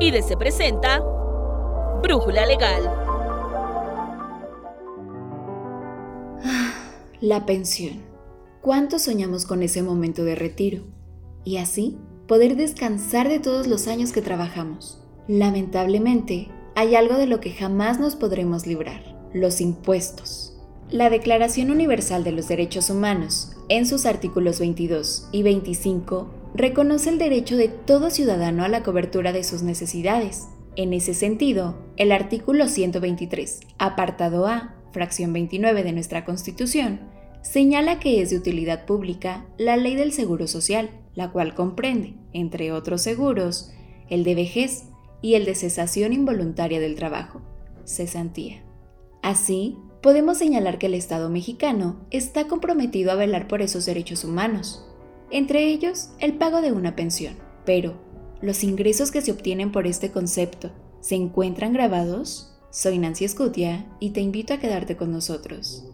y se presenta Brújula Legal. La pensión. ¿Cuánto soñamos con ese momento de retiro? Y así poder descansar de todos los años que trabajamos. Lamentablemente, hay algo de lo que jamás nos podremos librar, los impuestos. La Declaración Universal de los Derechos Humanos, en sus artículos 22 y 25, reconoce el derecho de todo ciudadano a la cobertura de sus necesidades. En ese sentido, el artículo 123, apartado A, fracción 29 de nuestra Constitución, señala que es de utilidad pública la ley del Seguro Social, la cual comprende, entre otros seguros, el de vejez y el de cesación involuntaria del trabajo, cesantía. Así, podemos señalar que el Estado mexicano está comprometido a velar por esos derechos humanos, entre ellos el pago de una pensión. Pero, ¿los ingresos que se obtienen por este concepto se encuentran grabados? Soy Nancy Escutia y te invito a quedarte con nosotros.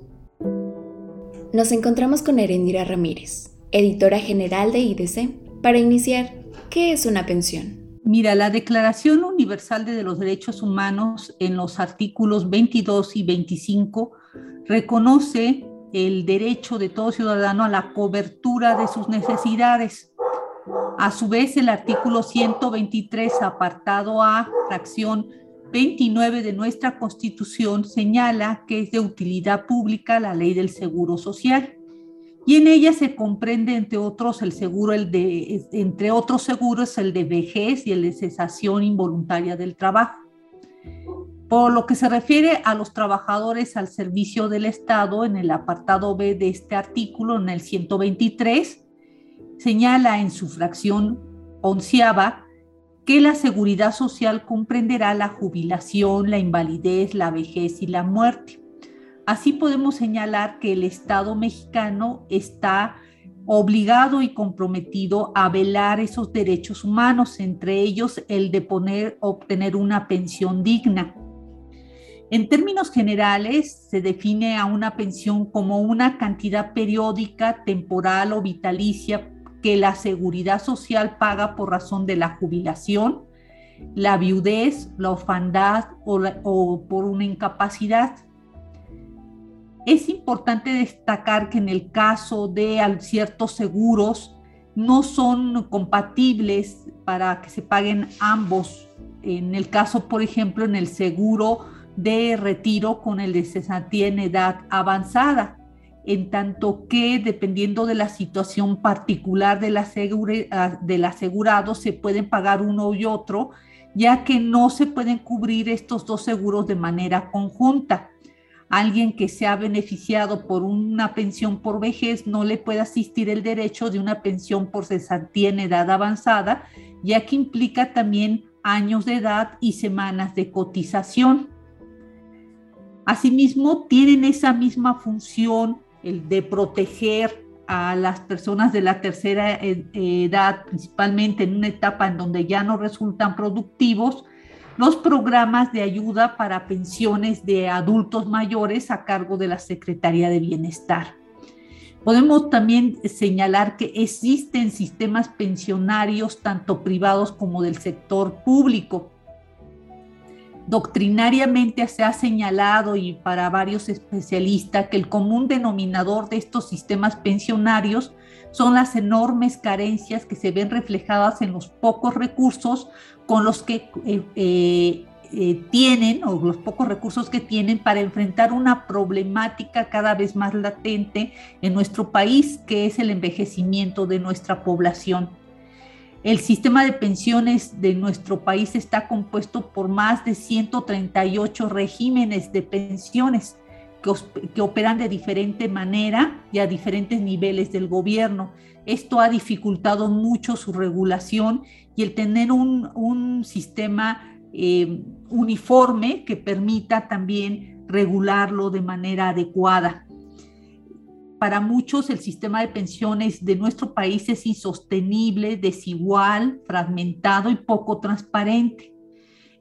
Nos encontramos con Erendira Ramírez, editora general de IDC, para iniciar, ¿qué es una pensión? Mira, la Declaración Universal de los Derechos Humanos en los artículos 22 y 25 reconoce el derecho de todo ciudadano a la cobertura de sus necesidades. A su vez, el artículo 123, apartado A, fracción 29 de nuestra Constitución, señala que es de utilidad pública la ley del Seguro Social. Y en ella se comprende, entre otros, el seguro, el de, entre otros seguros, el de vejez y el de cesación involuntaria del trabajo. Por lo que se refiere a los trabajadores al servicio del Estado, en el apartado B de este artículo, en el 123, señala en su fracción onceava que la seguridad social comprenderá la jubilación, la invalidez, la vejez y la muerte. Así podemos señalar que el Estado mexicano está obligado y comprometido a velar esos derechos humanos, entre ellos el de obtener una pensión digna. En términos generales, se define a una pensión como una cantidad periódica, temporal o vitalicia que la seguridad social paga por razón de la jubilación, la viudez, la orfandad o, por una incapacidad. Es importante destacar que en el caso de ciertos seguros no son compatibles para que se paguen ambos. En el caso, por ejemplo, en el seguro de retiro con el de cesantía en edad avanzada, en tanto que dependiendo de la situación particular del, ah, del asegurado se pueden pagar uno y otro, ya que no se pueden cubrir estos dos seguros de manera conjunta. Alguien que se ha beneficiado por una pensión por vejez no le puede asistir el derecho de una pensión por cesantía en edad avanzada, ya que implica también años de edad y semanas de cotización. Asimismo, tienen esa misma función el de proteger a las personas de la tercera edad, principalmente en una etapa en donde ya no resultan productivos, los programas de ayuda para pensiones de adultos mayores a cargo de la Secretaría de Bienestar. Podemos también señalar que existen sistemas pensionarios tanto privados como del sector público Doctrinariamente se ha señalado y para varios especialistas que el común denominador de estos sistemas pensionarios son las enormes carencias que se ven reflejadas en los pocos recursos con los que eh, eh, eh, tienen o los pocos recursos que tienen para enfrentar una problemática cada vez más latente en nuestro país, que es el envejecimiento de nuestra población. El sistema de pensiones de nuestro país está compuesto por más de 138 regímenes de pensiones que, operan de diferente manera y a diferentes niveles del gobierno. Esto ha dificultado mucho su regulación y el tener un, sistema eh, uniforme que permita también regularlo de manera adecuada para muchos el sistema de pensiones de nuestro país es insostenible, desigual, fragmentado y poco transparente.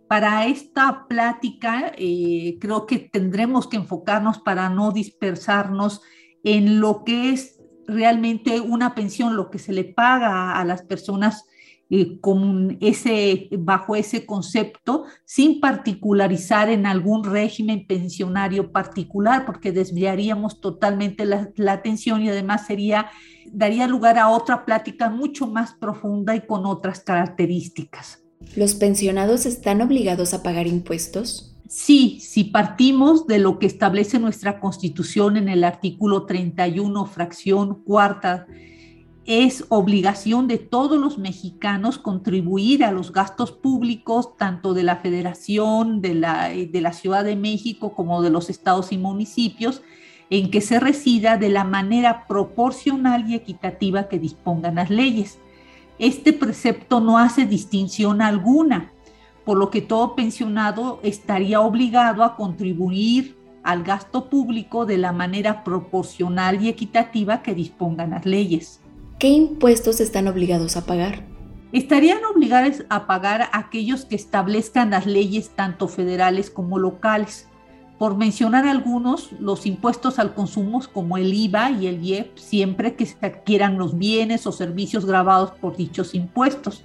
Para esta plática eh, creo que tendremos que enfocarnos para no dispersarnos en lo que es realmente una pensión, lo que se le paga a las personas eh, con ese, bajo ese concepto, sin particularizar en algún régimen pensionario particular, porque desviaríamos totalmente la, la atención y además sería, daría lugar a otra plática mucho más profunda y con otras características. ¿Los pensionados están obligados a pagar impuestos? Sí, si partimos de lo que establece nuestra Constitución en el artículo 31, fracción cuarta, es obligación de todos los mexicanos contribuir a los gastos públicos, tanto de la Federación, de la, de la Ciudad de México como de los estados y municipios, en que se resida de la manera proporcional y equitativa que dispongan las leyes. Este precepto no hace distinción alguna, por lo que todo pensionado estaría obligado a contribuir al gasto público de la manera proporcional y equitativa que dispongan las leyes. ¿Qué impuestos están obligados a pagar? Estarían obligados a pagar aquellos que establezcan las leyes tanto federales como locales. Por mencionar algunos, los impuestos al consumo como el IVA y el IEP, siempre que se adquieran los bienes o servicios grabados por dichos impuestos.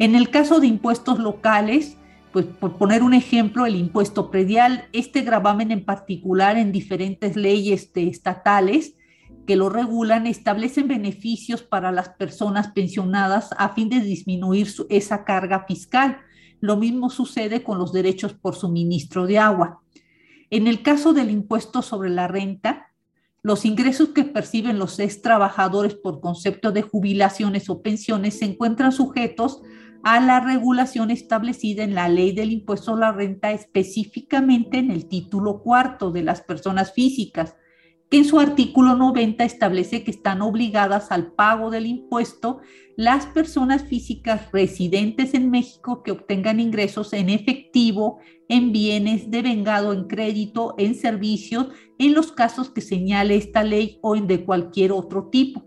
En el caso de impuestos locales, pues por poner un ejemplo, el impuesto predial, este gravamen en particular en diferentes leyes estatales, que lo regulan establecen beneficios para las personas pensionadas a fin de disminuir esa carga fiscal. Lo mismo sucede con los derechos por suministro de agua. En el caso del impuesto sobre la renta, los ingresos que perciben los ex trabajadores por concepto de jubilaciones o pensiones se encuentran sujetos a la regulación establecida en la ley del impuesto a la renta, específicamente en el título cuarto de las personas físicas, que en su artículo 90 establece que están obligadas al pago del impuesto las personas físicas residentes en México que obtengan ingresos en efectivo, en bienes, devengado en crédito, en servicios, en los casos que señale esta ley o en de cualquier otro tipo.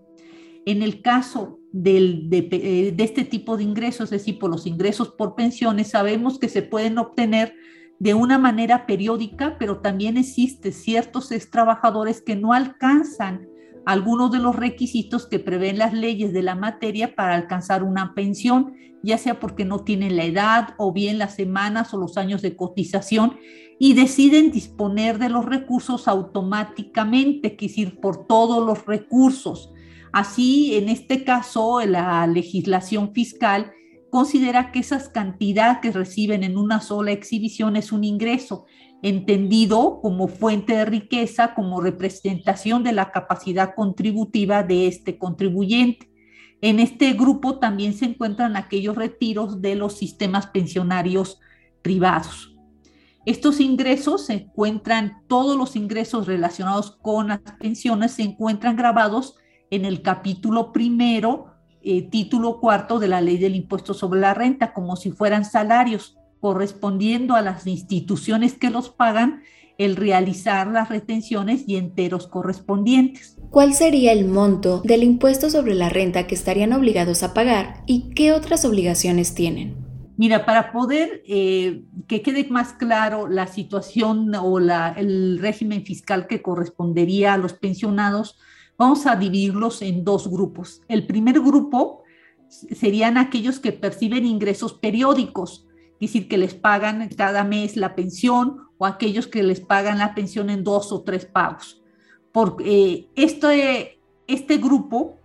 En el caso del, de, eh, de este tipo de ingresos, es decir, por los ingresos por pensiones, sabemos que se pueden obtener de una manera periódica, pero también existe ciertos ex trabajadores que no alcanzan algunos de los requisitos que prevén las leyes de la materia para alcanzar una pensión, ya sea porque no tienen la edad o bien las semanas o los años de cotización y deciden disponer de los recursos automáticamente, que decir, por todos los recursos. Así, en este caso, la legislación fiscal considera que esas cantidades que reciben en una sola exhibición es un ingreso, entendido como fuente de riqueza, como representación de la capacidad contributiva de este contribuyente. En este grupo también se encuentran aquellos retiros de los sistemas pensionarios privados. Estos ingresos se encuentran, todos los ingresos relacionados con las pensiones se encuentran grabados en el capítulo primero eh, título cuarto de la ley del impuesto sobre la renta, como si fueran salarios, correspondiendo a las instituciones que los pagan el realizar las retenciones y enteros correspondientes. ¿Cuál sería el monto del impuesto sobre la renta que estarían obligados a pagar y qué otras obligaciones tienen? Mira, para poder eh, que quede más claro la situación o la, el régimen fiscal que correspondería a los pensionados, Vamos a dividirlos en dos grupos. El primer grupo serían aquellos que perciben ingresos periódicos, es decir, que les pagan cada mes la pensión o aquellos que les pagan la pensión en dos o tres pagos. Porque eh, este, este grupo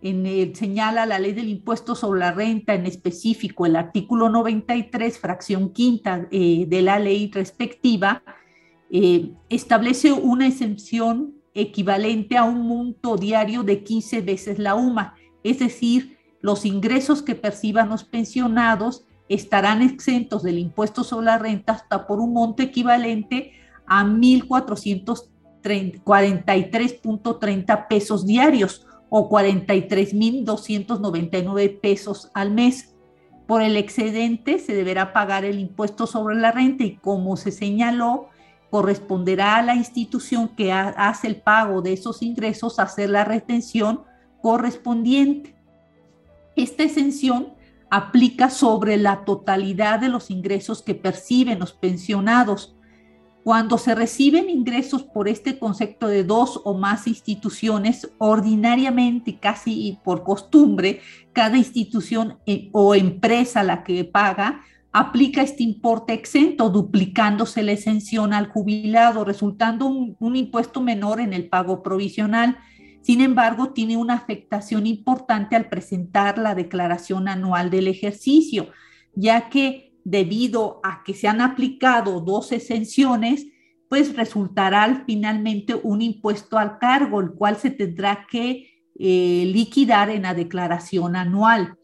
en señala la ley del impuesto sobre la renta, en específico el artículo 93, fracción quinta eh, de la ley respectiva, eh, establece una exención equivalente a un monto diario de 15 veces la UMA, es decir, los ingresos que perciban los pensionados estarán exentos del impuesto sobre la renta hasta por un monto equivalente a 1.443.30 pesos diarios o 43.299 pesos al mes. Por el excedente se deberá pagar el impuesto sobre la renta y como se señaló, corresponderá a la institución que hace el pago de esos ingresos hacer la retención correspondiente. Esta exención aplica sobre la totalidad de los ingresos que perciben los pensionados. Cuando se reciben ingresos por este concepto de dos o más instituciones, ordinariamente, casi por costumbre, cada institución eh, o empresa la que paga aplica este importe exento, duplicándose la exención al jubilado, resultando un, impuesto menor en el pago provisional. Sin embargo, tiene una afectación importante al presentar la declaración anual del ejercicio, ya que debido a que se han aplicado dos exenciones, pues resultará finalmente un impuesto al cargo, el cual se tendrá que eh, liquidar en la declaración anual.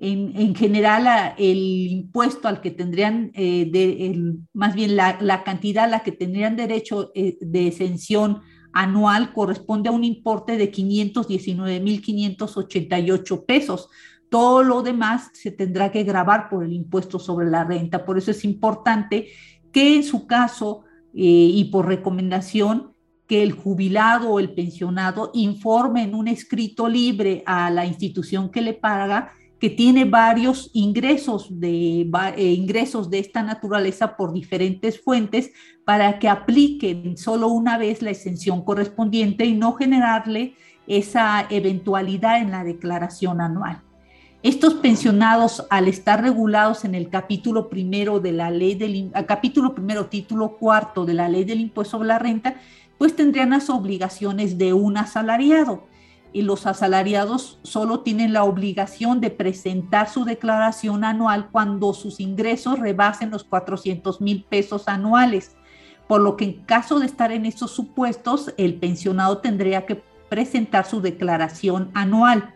En, general, el impuesto al que tendrían, eh, más bien la, cantidad a la que tendrían derecho eh, de exención anual corresponde a un importe de 519.588 pesos, todo lo demás se tendrá que grabar por el impuesto sobre la renta. Por eso es importante que en su caso eh, y por recomendación que el jubilado o el pensionado informe en un escrito libre a la institución que le paga que tiene varios ingresos de, eh, ingresos de esta naturaleza por diferentes fuentes para que apliquen solo una vez la exención correspondiente y no generarle esa eventualidad en la declaración anual. Estos pensionados, al estar regulados en el capítulo primero de la ley del capítulo primero, título cuarto de la ley del impuesto sobre la renta, pues tendrían las obligaciones de un asalariado. Y los asalariados solo tienen la obligación de presentar su declaración anual cuando sus ingresos rebasen los 400 mil pesos anuales. Por lo que en caso de estar en estos supuestos, el pensionado tendría que presentar su declaración anual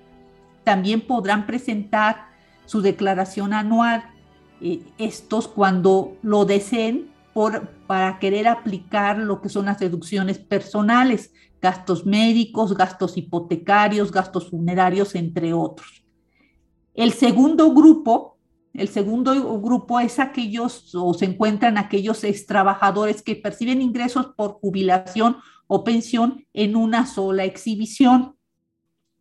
también podrán presentar su declaración anual, eh, estos cuando lo deseen por, para querer aplicar lo que son las deducciones personales, gastos médicos, gastos hipotecarios, gastos funerarios, entre otros. El segundo grupo, el segundo grupo es aquellos o se encuentran aquellos extrabajadores que perciben ingresos por jubilación o pensión en una sola exhibición.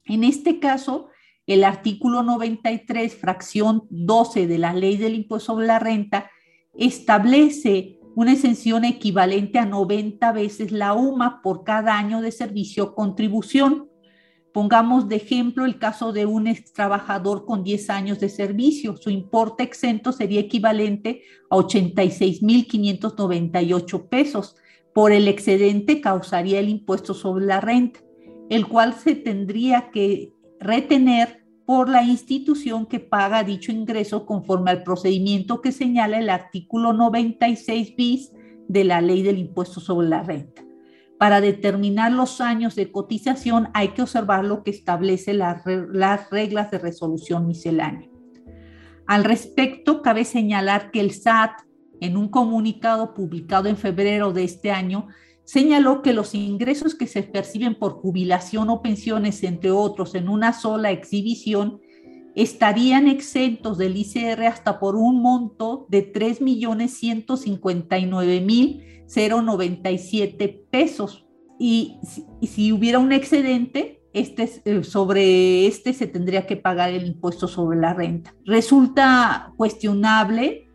En este caso, el artículo 93, fracción 12 de la ley del impuesto sobre la renta, establece una exención equivalente a 90 veces la UMA por cada año de servicio o contribución. Pongamos de ejemplo el caso de un ex trabajador con 10 años de servicio. Su importe exento sería equivalente a 86.598 pesos. Por el excedente causaría el impuesto sobre la renta, el cual se tendría que retener por la institución que paga dicho ingreso conforme al procedimiento que señala el artículo 96 bis de la ley del impuesto sobre la renta. Para determinar los años de cotización hay que observar lo que establece las reglas de resolución miscelánea. Al respecto, cabe señalar que el SAT, en un comunicado publicado en febrero de este año, señaló que los ingresos que se perciben por jubilación o pensiones, entre otros, en una sola exhibición, estarían exentos del ICR hasta por un monto de 3.159.097 pesos. Y si, y si hubiera un excedente, este, eh, sobre este se tendría que pagar el impuesto sobre la renta. Resulta cuestionable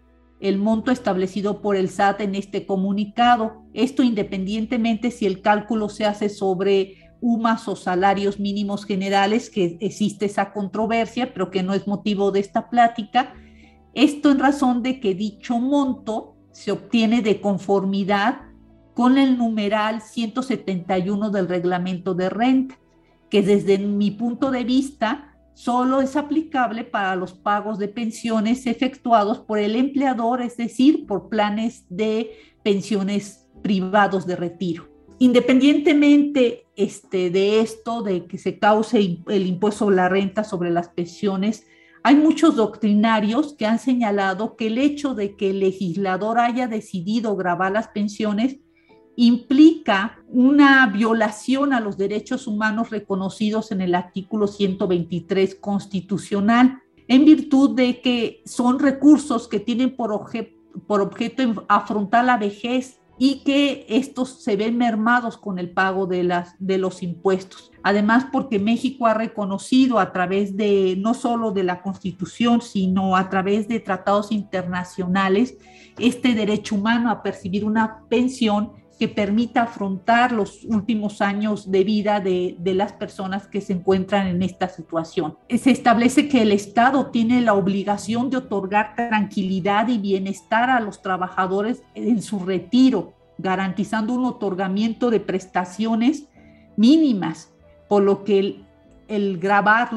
el monto establecido por el SAT en este comunicado. Esto independientemente si el cálculo se hace sobre UMAS o salarios mínimos generales, que existe esa controversia, pero que no es motivo de esta plática. Esto en razón de que dicho monto se obtiene de conformidad con el numeral 171 del reglamento de renta, que desde mi punto de vista solo es aplicable para los pagos de pensiones efectuados por el empleador, es decir, por planes de pensiones privados de retiro. Independientemente este, de esto, de que se cause el impuesto sobre la renta sobre las pensiones, hay muchos doctrinarios que han señalado que el hecho de que el legislador haya decidido grabar las pensiones implica una violación a los derechos humanos reconocidos en el artículo 123 constitucional, en virtud de que son recursos que tienen por, por objeto afrontar la vejez y que estos se ven mermados con el pago de, las, de los impuestos. Además, porque México ha reconocido a través de no solo de la Constitución, sino a través de tratados internacionales, este derecho humano a percibir una pensión que permita afrontar los últimos años de vida de, de, las personas que se encuentran en esta situación. Se establece que el Estado tiene la obligación de otorgar tranquilidad y bienestar a los trabajadores en su retiro, garantizando un otorgamiento de prestaciones mínimas, por lo que el, el grabar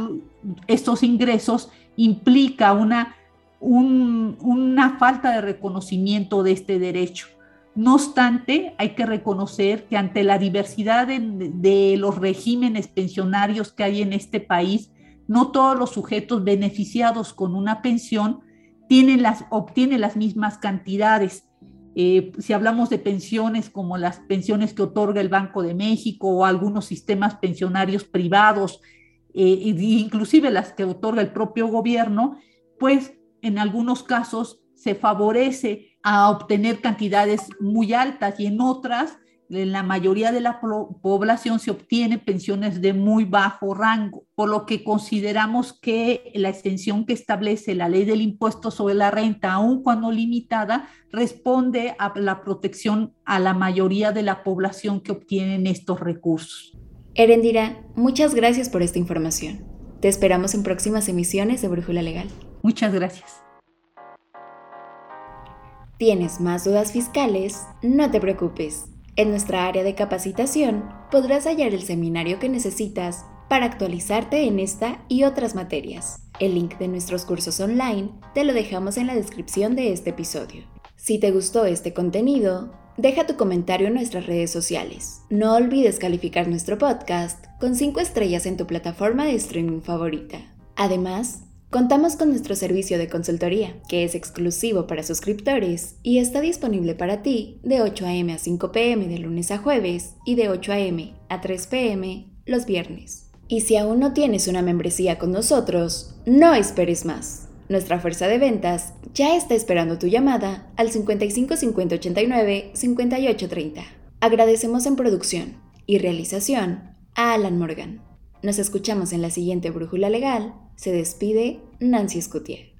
estos ingresos implica una, un, una falta de reconocimiento de este derecho. No obstante, hay que reconocer que ante la diversidad de, los regímenes pensionarios que hay en este país, no todos los sujetos beneficiados con una pensión tienen las, obtienen las mismas cantidades. Eh, si hablamos de pensiones como las pensiones que otorga el Banco de México o algunos sistemas pensionarios privados, eh, inclusive las que otorga el propio gobierno, pues en algunos casos se favorece a obtener cantidades muy altas y en otras, en la mayoría de la población se obtiene pensiones de muy bajo rango, por lo que consideramos que la extensión que establece la ley del impuesto sobre la renta, aun cuando limitada, responde a la protección a la mayoría de la población que obtienen estos recursos. Erendira, muchas gracias por esta información. Te esperamos en próximas emisiones de Brújula Legal. Muchas gracias. ¿Tienes más dudas fiscales? No te preocupes. En nuestra área de capacitación podrás hallar el seminario que necesitas para actualizarte en esta y otras materias. El link de nuestros cursos online te lo dejamos en la descripción de este episodio. Si te gustó este contenido, deja tu comentario en nuestras redes sociales. No olvides calificar nuestro podcast con 5 estrellas en tu plataforma de streaming favorita. Además, Contamos con nuestro servicio de consultoría, que es exclusivo para suscriptores y está disponible para ti de 8 a.m. a 5 p.m. de lunes a jueves y de 8 a.m. a 3 p.m. los viernes. Y si aún no tienes una membresía con nosotros, no esperes más. Nuestra fuerza de ventas ya está esperando tu llamada al 55 50 89 58 30. Agradecemos en producción y realización a Alan Morgan. Nos escuchamos en la siguiente Brújula Legal. Se despide Nancy Scutier.